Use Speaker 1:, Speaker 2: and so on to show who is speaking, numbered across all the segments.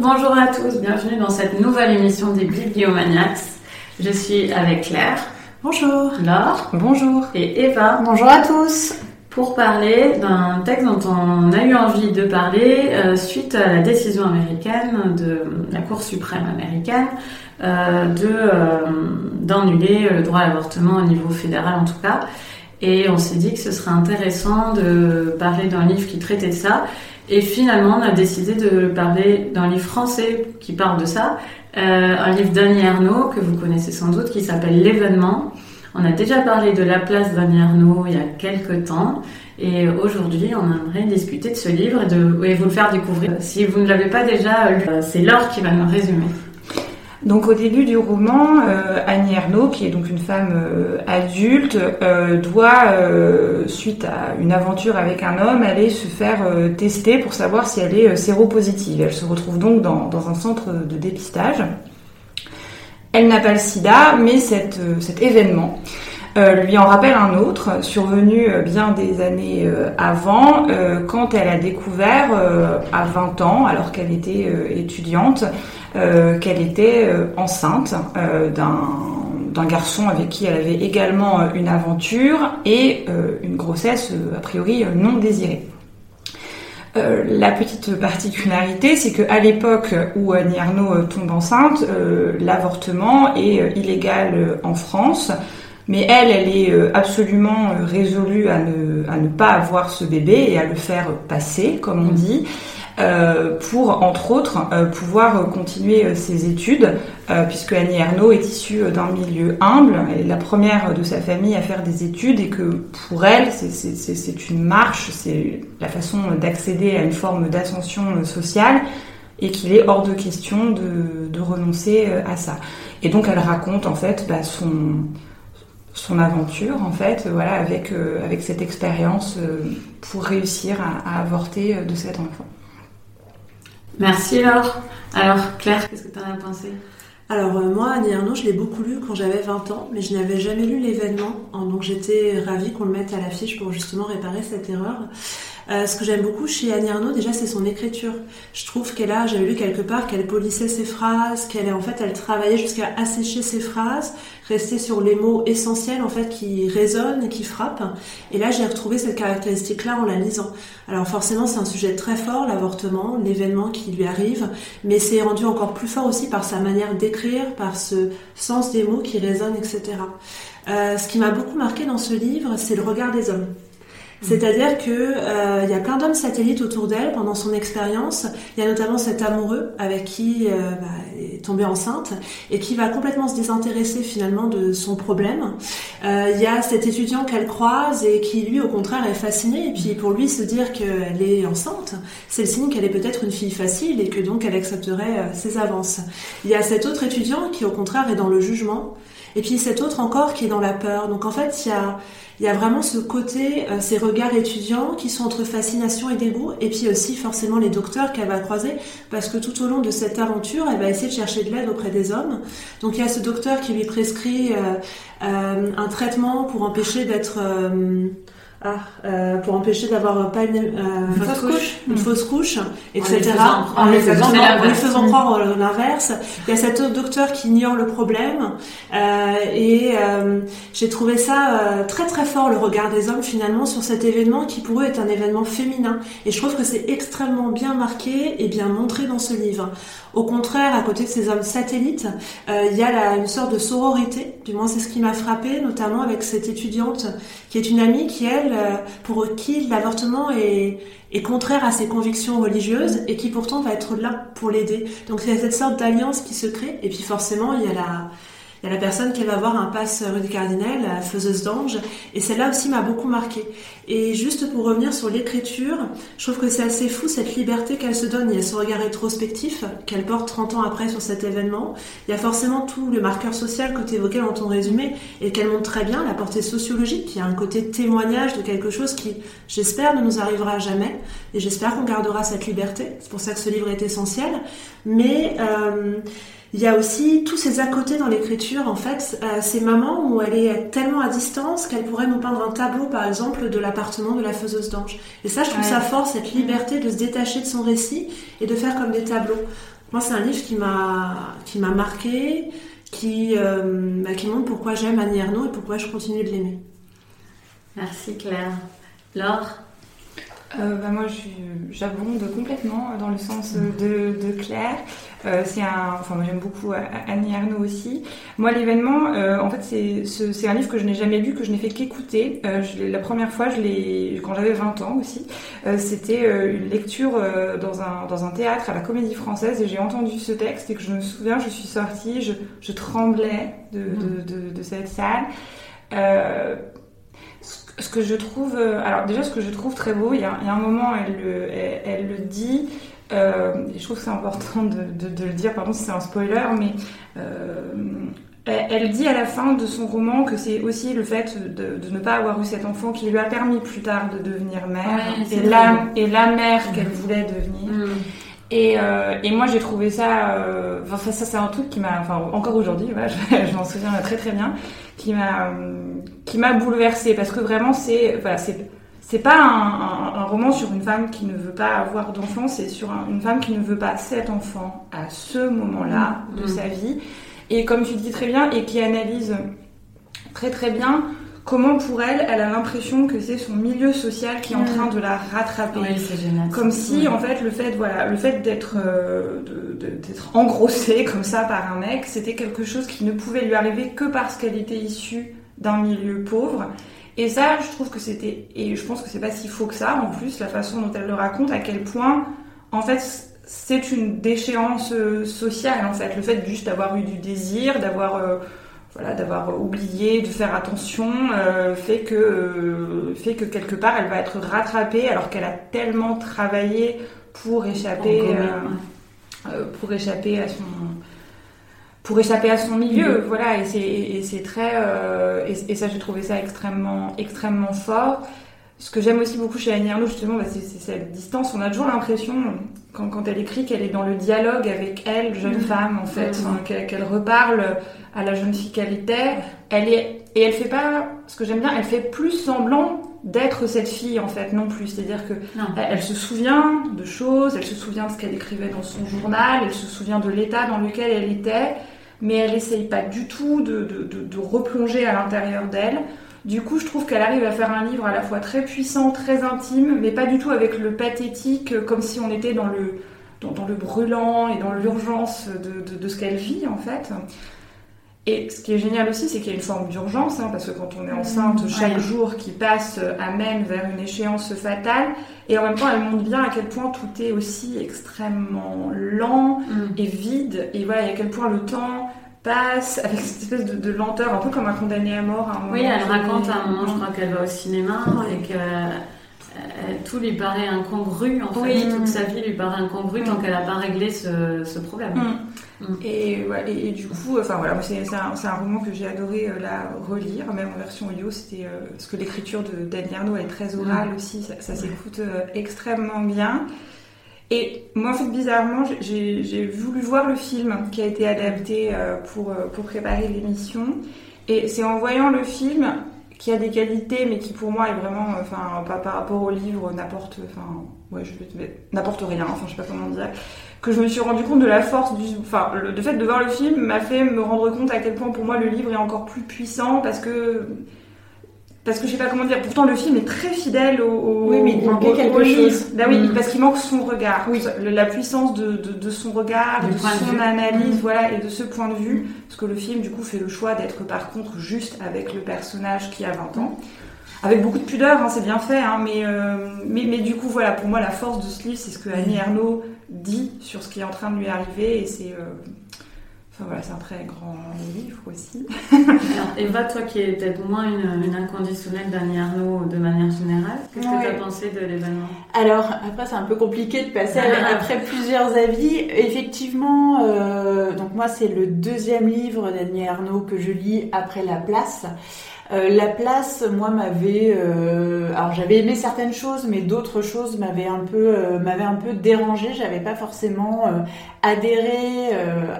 Speaker 1: bonjour à tous, bienvenue dans cette nouvelle émission des Bibliomaniacs. Je suis avec Claire.
Speaker 2: Bonjour.
Speaker 1: Laure.
Speaker 2: Bonjour.
Speaker 1: Et Eva.
Speaker 3: Bonjour à tous.
Speaker 1: Pour parler d'un texte dont on a eu envie de parler euh, suite à la décision américaine de la Cour suprême américaine euh, de euh, d'annuler le droit à l'avortement au niveau fédéral en tout cas. Et on s'est dit que ce serait intéressant de parler d'un livre qui traitait de ça et finalement, on a décidé de parler d'un livre français qui parle de ça, un livre d'Annie Ernaux que vous connaissez sans doute, qui s'appelle L'événement. On a déjà parlé de la place d'Annie Ernaux il y a quelques temps. Et aujourd'hui, on aimerait discuter de ce livre et, de, et vous le faire découvrir. Si vous ne l'avez pas déjà lu, euh, c'est Laure qui va nous résumer.
Speaker 2: Donc au début du roman, euh, Annie Ernaux, qui est donc une femme euh, adulte, euh, doit, suite à une aventure avec un homme, aller se faire tester pour savoir si elle est séropositive. Elle se retrouve donc dans, un centre de dépistage. Elle n'a pas le sida, mais cet événement lui en rappelle un autre, survenu bien des années avant, quand elle a découvert à 20 ans, alors qu'elle était étudiante, euh, qu'elle était euh, enceinte euh, d'un garçon avec qui elle avait également une aventure et une grossesse a priori non désirée. la petite particularité, c'est qu'à l'époque où Annie Arnaud tombe enceinte, l'avortement est illégal en France, mais elle, elle est absolument résolue à ne, à ne pas avoir ce bébé et à le faire passer, comme on dit. Euh, pour, entre autres, euh, pouvoir continuer euh, ses études, puisque Annie Ernaux est issue d'un milieu humble, elle est la première de sa famille à faire des études, et que pour elle, c'est une marche, c'est la façon d'accéder à une forme d'ascension sociale, et qu'il est hors de question de, de, renoncer à ça. Et donc elle raconte en fait bah, son, son aventure en fait, voilà, avec, avec cette expérience pour réussir à, à avorter de cet enfant.
Speaker 1: Merci Laure. Alors Claire, qu'est-ce que tu en as pensé?
Speaker 3: Alors euh, moi, Annie Arnaud, je l'ai beaucoup lu quand j'avais 20 ans, mais je n'avais jamais lu l'événement, donc j'étais ravie qu'on le mette à l'affiche pour justement réparer cette erreur. Euh, ce que j'aime beaucoup chez Annie Arnaud, déjà, c'est son écriture. Je trouve qu'elle a, j'avais lu quelque part, qu'elle polissait ses phrases, qu'elle en fait, elle travaillait jusqu'à assécher ses phrases, rester sur les mots essentiels en fait qui résonnent qui frappent. Et là, j'ai retrouvé cette caractéristique-là en la lisant. Alors forcément, c'est un sujet très fort, l'avortement, l'événement qui lui arrive, mais c'est rendu encore plus fort aussi par sa manière d'écrire, par ce sens des mots qui résonnent, etc. Euh, ce qui m'a beaucoup marqué dans ce livre, c'est le regard des hommes. C'est-à-dire que euh, il y a plein d'hommes satellites autour d'elle pendant son expérience. Il y a notamment cet amoureux avec qui euh, bah, est tombée enceinte et qui va complètement se désintéresser finalement de son problème. Euh, il y a cet étudiant qu'elle croise et qui lui au contraire est fasciné et puis pour lui se dire qu'elle est enceinte, c'est le signe qu'elle est peut-être une fille facile et que donc elle accepterait euh, ses avances. Il y a cet autre étudiant qui au contraire est dans le jugement et puis cet autre encore qui est dans la peur. Donc en fait il y a il y a vraiment ce côté, euh, ces regards étudiants qui sont entre fascination et dégoût, et puis aussi forcément les docteurs qu'elle va croiser, parce que tout au long de cette aventure, elle va essayer de chercher de l'aide auprès des hommes. Donc il y a ce docteur qui lui prescrit euh, euh, un traitement pour empêcher d'être ah, euh, pour empêcher d'avoir pas une, euh, fausse couche, une fausse couche, etc. En lui faisant, faisant, croire euh, l'inverse. Il y a cet autre docteur qui ignore le problème euh, et euh, j'ai trouvé ça euh, très très fort le regard des hommes finalement sur cet événement qui pour eux est un événement féminin et je trouve que c'est extrêmement bien marqué et bien montré dans ce livre. Au contraire, à côté de ces hommes satellites, il y a la, une sorte de sororité, du moins c'est ce qui m'a frappé, notamment avec cette étudiante qui est une amie qui elle euh, pour qui l'avortement est, est contraire à ses convictions religieuses et qui pourtant va être là pour l'aider. Donc il y a cette sorte d'alliance qui se crée et puis forcément il y a la Il y a la personne qui va voir un passe rue des Cardinals, la faiseuse d'ange, et celle-là aussi m'a beaucoup marqué. Et juste pour revenir sur l'écriture, je trouve que c'est assez fou cette liberté qu'elle se donne. Il y a ce regard rétrospectif qu'elle porte 30 ans après sur cet événement. Il y a forcément tout le marqueur social que tu évoquais dans ton résumé et qu'elle montre très bien, la portée sociologique, qui a un côté témoignage de quelque chose qui, j'espère, ne nous arrivera jamais. Et j'espère qu'on gardera cette liberté. C'est pour ça que ce livre est essentiel. Mais... Euh, il y a aussi tous ces à côté dans l'écriture, en fait, euh, ces moments où elle est tellement à distance qu'elle pourrait nous peindre un tableau, par exemple, de l'appartement de la faiseuse d'ange. Et ça, je trouve ça fort, cette liberté de se détacher de son récit et de faire comme des tableaux. Moi, c'est un livre qui m'a qui m'a marqué, qui euh, bah, qui montre pourquoi j'aime Annie Ernaux et pourquoi je continue de l'aimer.
Speaker 1: Merci Claire. Laure?
Speaker 2: Euh, bah moi, j'abonde complètement dans le sens de, de Claire. Euh, c'est un, enfin moi j'aime beaucoup Annie Ernaux aussi. Moi l'événement, euh, en fait c'est un livre que je n'ai jamais lu, que je n'ai fait qu'écouter. Euh, la première fois, je l'ai quand j'avais 20 ans aussi. Euh, C'était euh, une lecture dans un dans un théâtre à la Comédie Française et j'ai entendu ce texte et que je me souviens, je suis sortie, je, je tremblais de, de, de, de cette salle. Euh, ce que je trouve, alors déjà ce que je trouve très beau, il y a, il y a un moment, elle, elle, elle, le dit, euh, je trouve que c'est important de, de, de, le dire, pardon si c'est un spoiler, mais euh, elle, dit à la fin de son roman que c'est aussi le fait de, de, ne pas avoir eu cet enfant qui lui a permis plus tard de devenir mère et, la, et, la, mère mmh. qu'elle voulait devenir. Mmh. Et, euh, et, moi j'ai trouvé ça, euh, enfin ça, c'est un truc qui m'a, enfin encore aujourd'hui, je, je m'en souviens très très bien, qui m'a, qui m'a bouleversée parce que vraiment c'est, voilà, c'est c'est pas un, un, un, roman sur une femme qui ne veut pas avoir d'enfant, c'est sur une femme qui ne veut pas cet enfant à ce moment-là de mmh. sa vie. Et comme tu dis très bien, et qui analyse très très bien comment pour elle, elle a l'impression que c'est son milieu social qui est en mmh. train de la rattraper.
Speaker 1: Oui, c'est génial.
Speaker 2: Comme si, en fait, le fait, voilà, le fait d'être, euh, d'être engrossée comme ça par un mec, c'était quelque chose qui ne pouvait lui arriver que parce qu'elle était issue d'un milieu pauvre et ça, je trouve que c'était, et je pense que c'est pas si faux que ça, en plus, la façon dont elle le raconte, à quel point, en fait, c'est une déchéance euh, sociale, en fait. Le fait juste d'avoir eu du désir, d'avoir, euh, voilà, d'avoir oublié de faire attention, euh, fait que, euh, fait que quelque part, elle va être rattrapée alors qu'elle a tellement travaillé pour échapper, euh, pour échapper à son, pour échapper à son milieu, voilà, et c'est très, euh, et, et, ça j'ai trouvé ça extrêmement, extrêmement fort. Ce que j'aime aussi beaucoup chez Annie Arnaud, justement, bah, c'est cette distance. On a toujours l'impression, quand, quand, elle écrit, qu'elle est dans le dialogue avec elle, jeune mmh. femme, en fait, mmh. enfin, qu'elle reparle à la jeune fille qu'elle était. Elle est, et elle fait pas, ce que j'aime bien, elle fait plus semblant d'être cette fille en fait non plus c'est à dire que elle, elle, se souvient de choses elle se souvient de ce qu'elle écrivait dans son journal elle se souvient de l'état dans lequel elle était mais elle essaye pas du tout de, de, de, de replonger à l'intérieur d'elle. Du coup, je trouve qu'elle arrive à faire un livre à la fois très puissant, très intime, mais pas du tout avec le pathétique, comme si on était dans le, dans, dans le brûlant et dans l'urgence de, de, ce qu'elle vit, en fait. Et ce qui est génial aussi, c'est qu'il y a une forme d'urgence, hein, parce que quand on est enceinte, mmh, chaque ouais. jour qui passe amène vers une échéance fatale. Et en même temps, elle montre bien à quel point tout est aussi extrêmement lent mmh. et vide. Et voilà, et à quel point le temps passe avec cette espèce de, de lenteur, un peu comme un condamné à mort. À un moment
Speaker 1: oui, elle raconte à un moment, je crois qu'elle va au cinéma et que euh, tout lui paraît incongru en oui. fait, toute sa vie lui paraît incongru mmh. tant qu'elle n'a pas réglé ce, ce problème.
Speaker 2: Mmh. Mmh. Et, ouais, et, et, du coup, enfin voilà, c'est un, un, roman que j'ai adoré euh, la relire, même en version audio, c'était euh, parce que l'écriture de Arnaud est très orale aussi, ça, ça s'écoute extrêmement bien. Et moi, en fait, bizarrement, j'ai voulu voir le film qui a été adapté euh, pour, euh, pour préparer l'émission. Et c'est en voyant le film qui a des qualités, mais qui pour moi est vraiment, enfin, pas par rapport au livre, n'apporte, enfin, ouais, je n'apporte rien, enfin, je sais pas comment dire, que je me suis rendu compte de la force du, enfin, le fait de voir le film m'a fait me rendre compte à quel point pour moi le livre est encore plus puissant parce que parce que je sais pas comment dire. Pourtant, le film est très fidèle au, au,
Speaker 3: oui, mais il manquait quelque chose.
Speaker 2: Bah oui, mmh. parce qu'il manque son regard. Oui. La puissance de, de, de son regard, de, de son de analyse, mmh. voilà, et de ce point de vue. Parce que le film, du coup, fait le choix d'être par contre juste avec le personnage qui a 20 ans. Avec beaucoup de pudeur, hein, c'est bien fait, hein, mais, euh, mais, mais du coup, voilà, pour moi, la force de ce livre, c'est ce que Annie Ernaux dit sur ce qui est en train de lui arriver, et c'est. Euh, voilà, c'est un très grand livre aussi.
Speaker 1: Eva, toi qui es peut-être moins une, inconditionnelle d'Annie Arnaud de manière générale, qu'est-ce que tu as pensé de l'événement?
Speaker 4: Alors, après, c'est un peu compliqué de passer après plusieurs avis. Effectivement, euh, donc moi, c'est le deuxième livre d'Annie Arnaud que je lis après La Place. Euh, la place, moi, m'avait, euh, alors j'avais aimé certaines choses, mais d'autres choses m'avaient un peu, euh, m'avaient un peu dérangé. J'avais pas forcément adhéré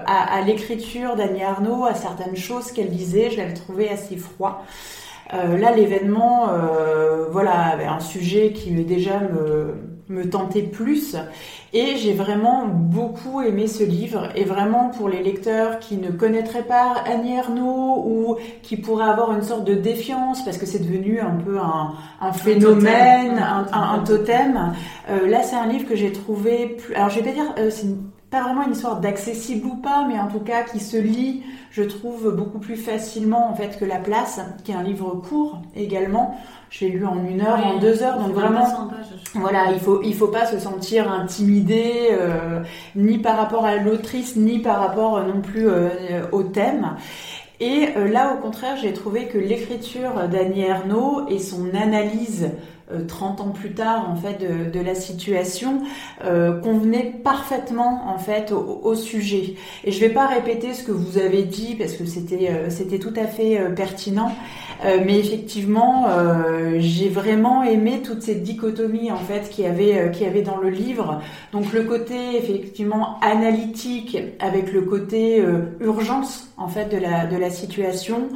Speaker 4: à, à l'écriture d'Annie Arnaud, à certaines choses qu'elle disait. Je l'avais trouvé assez froid. là, l'événement, voilà, avait un sujet qui déjà me me tentait plus. Et j'ai vraiment beaucoup aimé ce livre. Et vraiment pour les lecteurs qui ne connaîtraient pas Annie Ernaux ou qui pourraient avoir une sorte de défiance parce que c'est devenu un peu un, un phénomène, un totem, un, totem. Euh, là c'est un livre que j'ai trouvé plus... Alors je vais pas dire... Euh, c'est pas vraiment une histoire d'accessible ou pas, mais en tout cas qui se lit, je trouve, beaucoup plus facilement en fait que La Place, qui est un livre court également. Je l'ai lu en une heure, en deux heures, donc vraiment, voilà, il faut il faut pas se sentir intimidé euh, ni par rapport à l'autrice, ni par rapport euh, non plus euh, au thème. Et là, au contraire, j'ai trouvé que l'écriture d'Annie Ernaux et son analyse 30 ans plus tard en fait de, de la situation euh, convenait parfaitement en fait au, au, sujet et je vais pas répéter ce que vous avez dit parce que c'était c'était tout à fait pertinent euh, mais effectivement, euh, j'ai vraiment aimé toute cette dichotomie en fait qui avait euh, qui avait dans le livre. Donc le côté effectivement analytique avec le côté urgence en fait de la de la situation,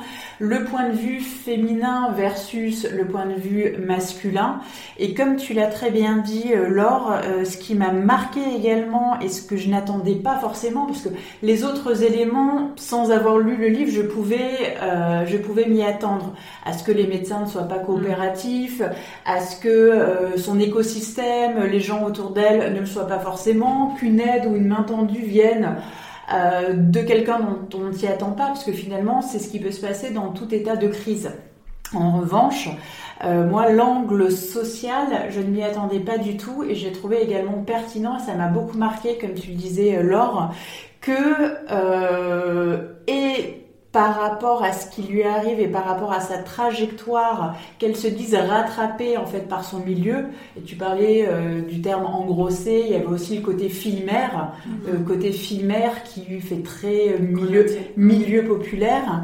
Speaker 4: le point de vue féminin versus le point de vue masculin. Et comme tu l'as très bien dit, Laure, ce qui m'a marqué également et ce que je n'attendais pas forcément, parce que les autres éléments, sans avoir lu le livre, je pouvais je pouvais m'y attendre à ce que les médecins ne soient pas coopératifs, à ce que euh, son écosystème, les gens autour d'elle ne le soient pas forcément, qu'une aide ou une main tendue vienne euh, de quelqu'un dont, on ne s'y attend pas, parce que finalement c'est ce qui peut se passer dans tout état de crise. En revanche, euh, moi, l'angle social, je ne m'y attendais pas du tout et j'ai trouvé également pertinent, ça m'a beaucoup marqué, comme tu le disais, Laure, que et par rapport à ce qui lui arrive et par rapport à sa trajectoire, qu'elle se dise rattrapée en fait par son milieu. Et tu parlais euh, du terme engrossé, il y avait aussi le côté fille-mère, mm-hmm. euh, côté fille-mère qui lui fait très euh, milieu, milieu populaire,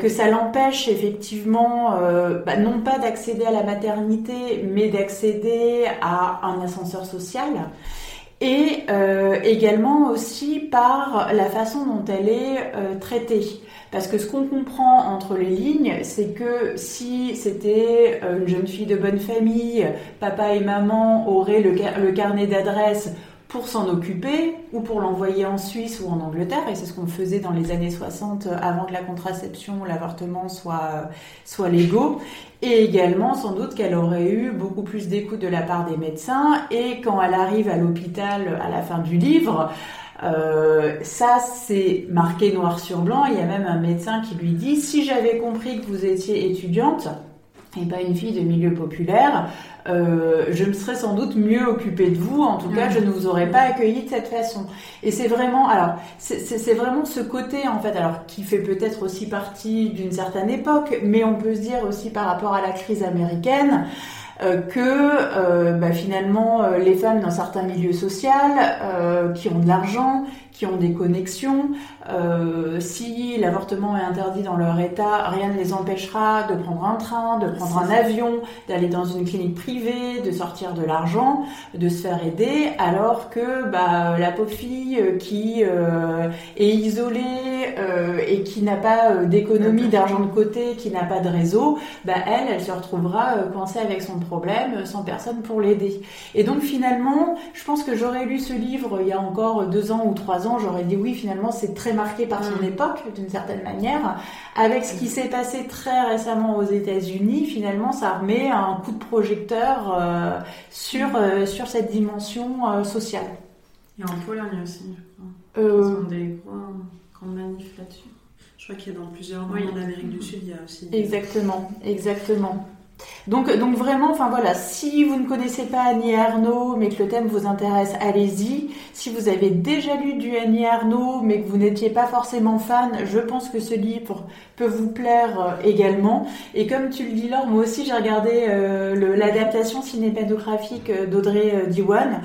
Speaker 4: que ça l'empêche effectivement, bah, non pas d'accéder à la maternité, mais d'accéder à un ascenseur social et également aussi par la façon dont elle est traitée. Parce que ce qu'on comprend entre les lignes, c'est que si c'était euh, une jeune fille de bonne famille, papa et maman auraient le, carnet d'adresse pour s'en occuper ou pour l'envoyer en Suisse ou en Angleterre, et c'est ce qu'on faisait dans les années 60 euh, avant que la contraception l'avortement soient, soit légaux, et également sans doute qu'elle aurait eu beaucoup plus d'écoute de la part des médecins, et quand elle arrive à l'hôpital à la fin du livre, euh, ça, c'est marqué noir sur blanc. Il y a même un médecin qui lui dit, si j'avais compris que vous étiez étudiante, et pas une fille de milieu populaire, euh, je me serais sans doute mieux occupée de vous. En tout cas, je ne vous aurais pas accueilli de cette façon. Et c'est vraiment, alors, c'est vraiment ce côté en fait, alors qui fait peut-être aussi partie d'une certaine époque, mais on peut se dire aussi par rapport à la crise américaine. Euh, que euh, bah, finalement euh, les femmes dans certains milieux sociaux qui ont de l'argent, qui ont des connexions. Euh, si l'avortement est interdit dans leur état, rien ne les empêchera de prendre un train, de prendre un avion, d'aller dans une clinique privée, de sortir de l'argent, de se faire aider, alors que bah, la pauvre fille euh, qui euh, est isolée euh, et qui n'a pas d'économie, d'argent de côté, qui n'a pas de réseau, bah, elle, elle se retrouvera coincée avec son problème, sans personne pour l'aider. Et donc finalement, je pense que j'aurais lu ce livre il y a encore deux ans ou trois ans j'aurais dit oui, finalement, c'est très marqué par son mm. époque, d'une certaine manière. Avec ce qui s'est passé très récemment aux États-Unis, finalement, ça remet un coup de projecteur euh, sur, euh, sur cette dimension euh, sociale.
Speaker 1: Et en Pologne aussi, je crois. Ils ont des grands, manifs là-dessus.
Speaker 3: Je crois qu'il y a dans plusieurs oui. en Amérique du Sud, il y a aussi.
Speaker 4: Exactement, exactement. Donc, vraiment, enfin voilà, si vous ne connaissez pas Annie Arnaud, mais que le thème vous intéresse, allez-y. Si vous avez déjà lu du Annie Arnaud, mais que vous n'étiez pas forcément fan, je pense que ce livre peut vous plaire euh, également. Et comme tu le dis, Laure, moi aussi j'ai regardé euh, l'adaptation cinématographique euh, d'Audrey Diwan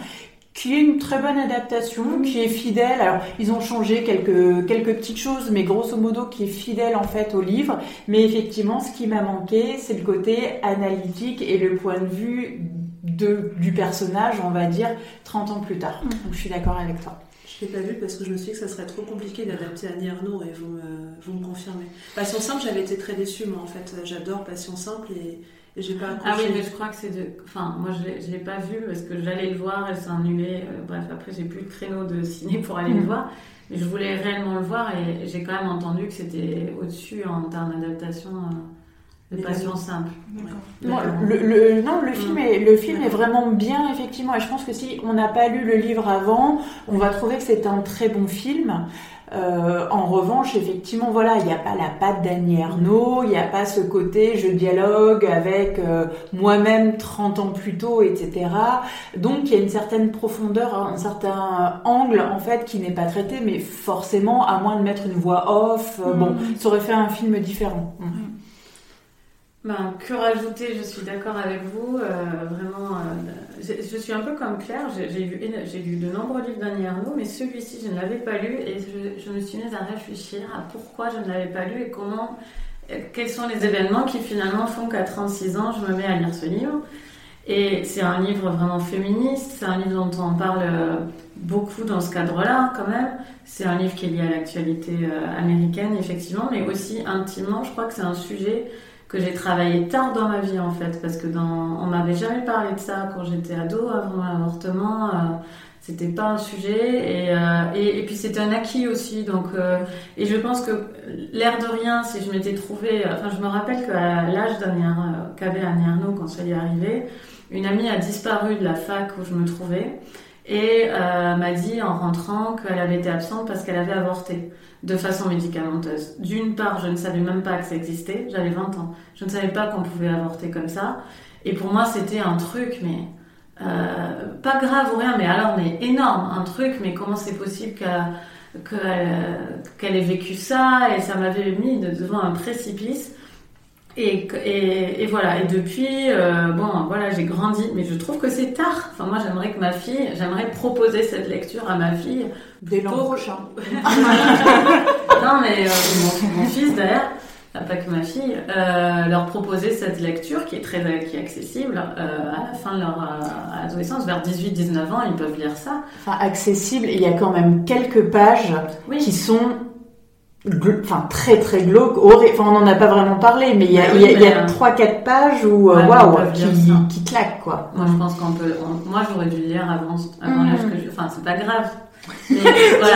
Speaker 4: qui est une très bonne adaptation, qui est fidèle. Alors, ils ont changé quelques, quelques petites choses, mais grosso modo, qui est fidèle en fait au livre. Mais effectivement, ce qui m'a manqué, c'est le côté analytique et le point de vue de, du personnage, on va dire, 30 ans plus tard. Mm. Donc, je suis d'accord avec toi.
Speaker 3: Je l'ai pas vu parce que je me suis dit que ça serait trop compliqué d'adapter Annie Arnaud et vous me, vous me confirmez. Passion simple, j'avais été très déçue, moi en fait. J'adore Passion simple et j'ai pas
Speaker 1: Ah oui, mais je crois que c'est de. Enfin, moi je l'ai pas vu parce que j'allais le voir, elle s'est annulée. Euh, bref, après j'ai plus de créneau de ciné pour aller le mm. voir. Mais je voulais réellement le voir et j'ai quand même entendu que c'était au-dessus en termes d'adaptation. Euh, de passion simple.
Speaker 4: Non, le, non, le film, mm. est, le film est vraiment bien, effectivement. Et je pense que si on n'a pas lu le livre avant, on va trouver que c'est un très bon film. Euh, en revanche, effectivement, voilà, il n'y a pas la patte d'Annie Arnaud, il n'y a pas ce côté je dialogue avec euh, moi-même 30 ans plus tôt, etc. Donc il y a une certaine profondeur, un certain angle en fait qui n'est pas traité, mais forcément, à moins de mettre une voix off, euh, bon, mm. ça aurait fait un film différent. Mm.
Speaker 1: Ben, que rajouter Je suis d'accord avec vous. Euh, vraiment, je, suis un peu comme Claire. J'ai lu, lu de nombreux livres d'Annie Arnaud, mais celui-ci, je ne l'avais pas lu et je, me suis mise à réfléchir à pourquoi je ne l'avais pas lu et comment, euh, quels sont les événements qui finalement font qu'à 36 ans, je me mets à lire ce livre. Et c'est un livre vraiment féministe, c'est un livre dont on parle beaucoup dans ce cadre-là quand même. C'est un livre qui est lié à l'actualité américaine, effectivement, mais aussi intimement, je crois que c'est un sujet que j'ai travaillé tard dans ma vie en fait, parce que dans, on m'avait jamais parlé de ça quand j'étais ado avant l'avortement. Euh, c'était pas un sujet euh, et, et, puis c'était un acquis aussi donc euh, et je pense que l'air de rien si je m'étais trouvée enfin je me rappelle qu'à l'âge qu'avait Annie Arnaud quand ça y est arrivé une amie a disparu de la fac où je me trouvais et m'a dit en rentrant qu'elle avait été absente parce qu'elle avait avorté de façon médicamenteuse. D'une part, je ne savais même pas que ça existait, j'avais 20 ans. Je ne savais pas qu'on pouvait avorter comme ça. Et pour moi, c'était un truc, mais euh, pas grave ou rien, mais alors, mais énorme, un truc, mais comment c'est possible qu'elle ait vécu ça? Et ça m'avait mis devant un précipice. Et, et, voilà, et depuis, euh, bon, voilà, j'ai grandi, mais je trouve que c'est tard. Enfin, moi, j'aimerais que ma fille, j'aimerais proposer cette lecture à ma fille.
Speaker 4: Dès l'an prochain.
Speaker 1: non, mais euh, mon, fils, d'ailleurs, pas que ma fille, euh, leur proposer cette lecture qui est très qui est accessible à la fin de leur adolescence, vers 18-19 ans, ils peuvent lire ça.
Speaker 4: Enfin, accessible, il y a quand même quelques pages qui sont enfin très très glauque enfin on n'en a pas vraiment parlé mais il y a, il y a, trois quatre pages où euh, waouh qui, qui claquent quoi.
Speaker 1: Moi je pense qu'on peut moi j'aurais dû le lire avant avant l'âge que je enfin c'est pas grave. Mais voilà.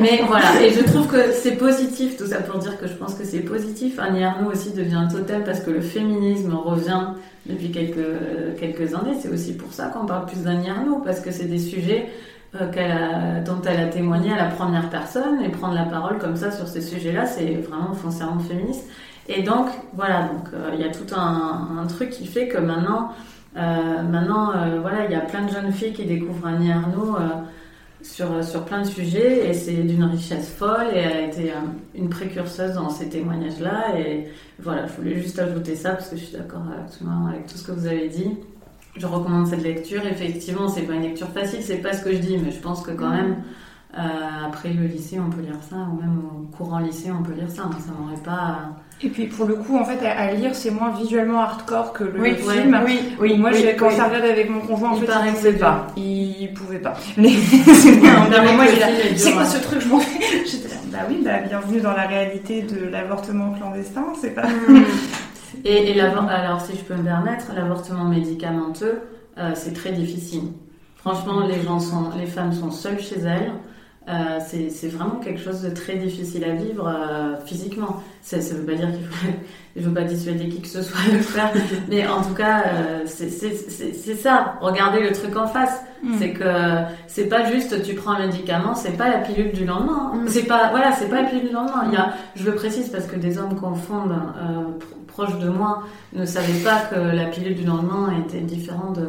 Speaker 1: mais voilà. Et je trouve que c'est positif tout ça pour dire que je pense que c'est positif. Annie Arnaud aussi devient totem parce que le féminisme revient depuis quelques quelques années. C'est aussi pour ça qu'on parle plus d'Annie Arnaud parce que c'est des sujets euh, dont elle a témoigné à la première personne et prendre la parole comme ça sur ces sujets-là, c'est vraiment foncièrement féministe. Et donc voilà, donc euh, il y a tout un, truc qui fait que maintenant, euh, maintenant voilà, il y a plein de jeunes filles qui découvrent Annie Arnaud sur sur plein de sujets et c'est d'une richesse folle et elle a été une précurseuse dans ces témoignages-là et voilà, je voulais juste ajouter ça parce que je suis d'accord avec tout ce que vous avez dit je recommande cette lecture. Effectivement, c'est pas une lecture facile, c'est pas ce que je dis, mais je pense que quand même, euh, après le lycée, on peut lire ça, ou même au courant lycée, on peut lire ça. ça m'aurait pas.
Speaker 2: Et puis pour le coup, en fait, à, lire, c'est moins visuellement hardcore que le film.
Speaker 4: Oui, oui.
Speaker 2: Moi,
Speaker 4: oui,
Speaker 2: quand ça regarde avec mon conjoint, en il fait, il pouvait pas. Il pouvait pas. Mais c'est quoi ce truc Je m'en J'étais là, bah oui, bah bienvenue dans la réalité de l'avortement clandestin. C'est pas. Hmm.
Speaker 1: Et, alors, si je peux me permettre, l'avortement médicamenteux, euh, c'est très difficile. Franchement, les gens sont, les femmes sont seules chez elles. euh, c'est vraiment quelque chose de très difficile à vivre euh, physiquement. Ça ne veut pas dire qu'il faut, je veux pas dissuader qui que ce soit de le faire, mais en tout cas, euh, c'est ça. Regardez le truc en face. Mm. C'est que c'est pas juste tu prends un médicament, c'est pas la pilule du lendemain. Hein. Mm. C'est pas voilà, c'est pas la pilule du lendemain. Il y a, je le précise parce que des hommes confondent proches de moi ne savaient pas que la pilule du lendemain était différente de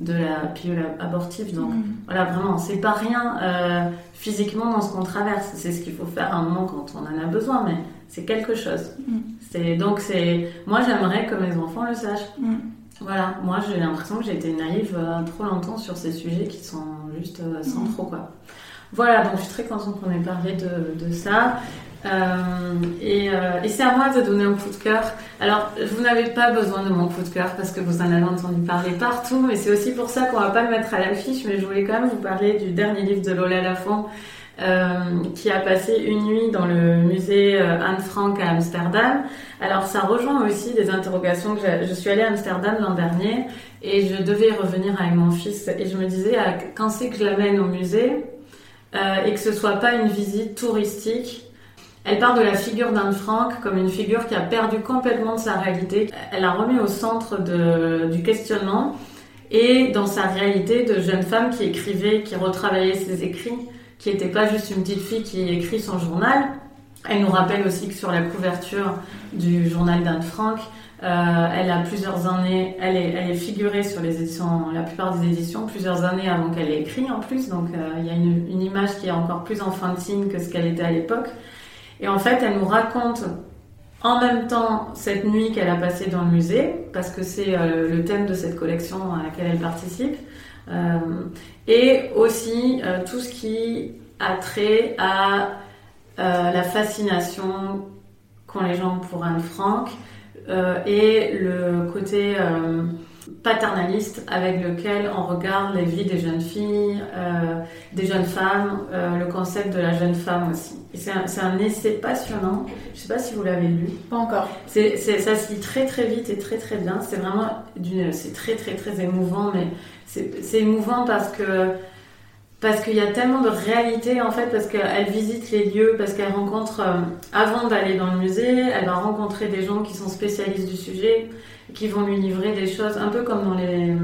Speaker 1: de la pilule abortive. Donc mm. voilà, vraiment, c'est pas rien euh, physiquement dans ce qu'on traverse. C'est ce qu'il faut faire à un moment quand on en a besoin, mais c'est quelque chose. Mm. C'est donc c'est moi j'aimerais que mes enfants le sachent. Mm. Voilà, moi j'ai l'impression que j'ai été naïve euh, trop longtemps sur ces sujets qui sont juste euh, sans trop quoi. Voilà, donc je suis très contente qu'on ait parlé de, de ça. Euh, et, euh, et c'est à moi de donner un coup de cœur. Alors, vous n'avez pas besoin de mon coup de cœur parce que vous en avez entendu parler partout, mais c'est aussi pour ça qu'on va pas le mettre à l'affiche. Mais je voulais quand même vous parler du dernier livre de Lola Lafont, euh, qui a passé une nuit dans le musée Anne Frank à Amsterdam. Alors, ça rejoint aussi des interrogations que je suis allée à Amsterdam l'an dernier et je devais revenir avec mon fils et je me disais ah, quand c'est que je l'amène au musée et que ce soit pas une visite touristique elle parle de la figure d'Anne Frank comme une figure qui a perdu complètement de sa réalité. Elle a remis au centre du questionnement et dans sa réalité de jeune femme qui écrivait, qui retravaillait ses écrits, qui n'était pas juste une petite fille qui écrit son journal. Elle nous rappelle aussi que sur la couverture du journal d'Anne Frank, euh, elle a plusieurs années, elle est, figurée sur les la plupart des éditions, plusieurs années avant qu'elle ait écrit en plus. Donc euh, il y a une, une, image qui est encore plus enfantine que ce qu'elle était à l'époque. Et en fait, elle nous raconte en même temps cette nuit qu'elle a passée dans le musée, parce que c'est euh, le thème de cette collection à laquelle elle participe, euh, et aussi euh, tout ce qui a trait à la fascination qu'ont les gens pour Anne Frank et le côté paternaliste avec lequel on regarde les vies des jeunes filles, euh, des jeunes femmes, euh, le concept de la jeune femme aussi. C'est un, un, essai passionnant. Je ne sais pas si vous l'avez lu.
Speaker 4: Pas encore.
Speaker 1: C'est, ça se lit très très vite et très très bien. C'est vraiment d'une, c'est très très très émouvant, mais c'est, émouvant parce que parce qu'il y a tellement de réalité en fait, parce qu'elle visite les lieux, parce qu'elle rencontre, euh, avant d'aller dans le musée, elle va rencontrer des gens qui sont spécialistes du sujet, qui vont lui livrer des choses, un peu comme dans les,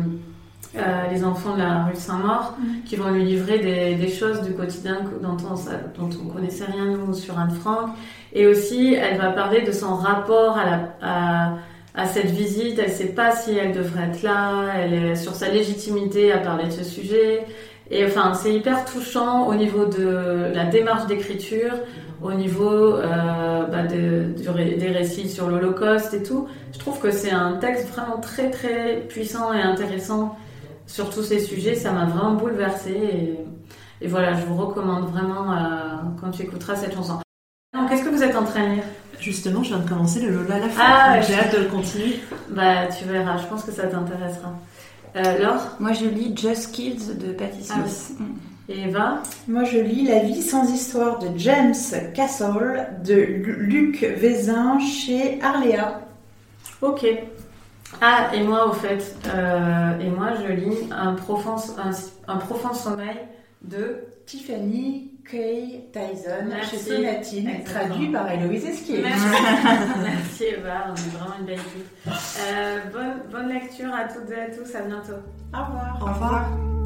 Speaker 1: euh, les enfants de la rue Saint-Maur, mm. qui vont lui livrer des, des, choses du quotidien dont on, dont on connaissait rien nous sur Anne Frank. Et aussi, elle va parler de son rapport à la... À, à cette visite, elle sait pas si elle devrait être là, elle est sur sa légitimité à parler de ce sujet, et enfin, c'est hyper touchant au niveau de la démarche d'écriture, au niveau euh, bah de, des récits sur l'Holocauste et tout. Je trouve que c'est un texte vraiment très très puissant et intéressant sur tous ces sujets. Ça m'a vraiment bouleversée et, et, voilà, je vous recommande vraiment euh, quand tu écouteras cette chanson. Qu'est-ce que vous êtes en train de lire?
Speaker 3: Justement, je viens de commencer le Lola la ah, J'ai hâte de le continuer.
Speaker 1: Bah, tu verras. Je pense que ça t'intéressera. Euh, Laure
Speaker 2: Moi, je lis Just Kids de Patti Smith. Ah
Speaker 1: Et Eva
Speaker 4: Moi, je lis La vie sans histoire de James Castle de Luc Vézin chez Arléa.
Speaker 1: Ok. Ah, et moi, au fait, euh, et moi, je lis Un profond, un, profond sommeil de
Speaker 4: Tiffany Kay Tyson chez Sonatine, traduit par Héloïse Esquier.
Speaker 1: Merci. Merci Eva, on est vraiment une belle équipe. Euh, bonne, bonne lecture à toutes et à tous, à bientôt.
Speaker 4: Au revoir.
Speaker 3: Au revoir.